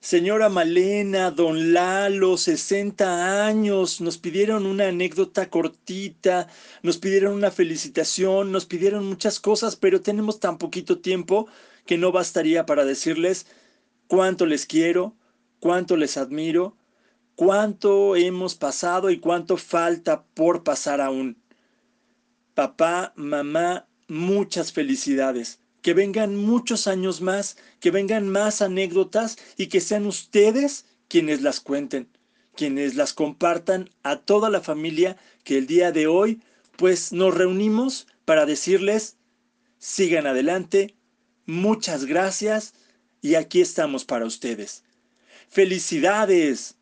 Señora Malena, don Lalo, 60 años, nos pidieron una anécdota cortita, nos pidieron una felicitación, nos pidieron muchas cosas, pero tenemos tan poquito tiempo que no bastaría para decirles cuánto les quiero, cuánto les admiro, cuánto hemos pasado y cuánto falta por pasar aún. Papá, mamá, muchas felicidades que vengan muchos años más, que vengan más anécdotas y que sean ustedes quienes las cuenten, quienes las compartan a toda la familia que el día de hoy pues nos reunimos para decirles, sigan adelante, muchas gracias y aquí estamos para ustedes. Felicidades,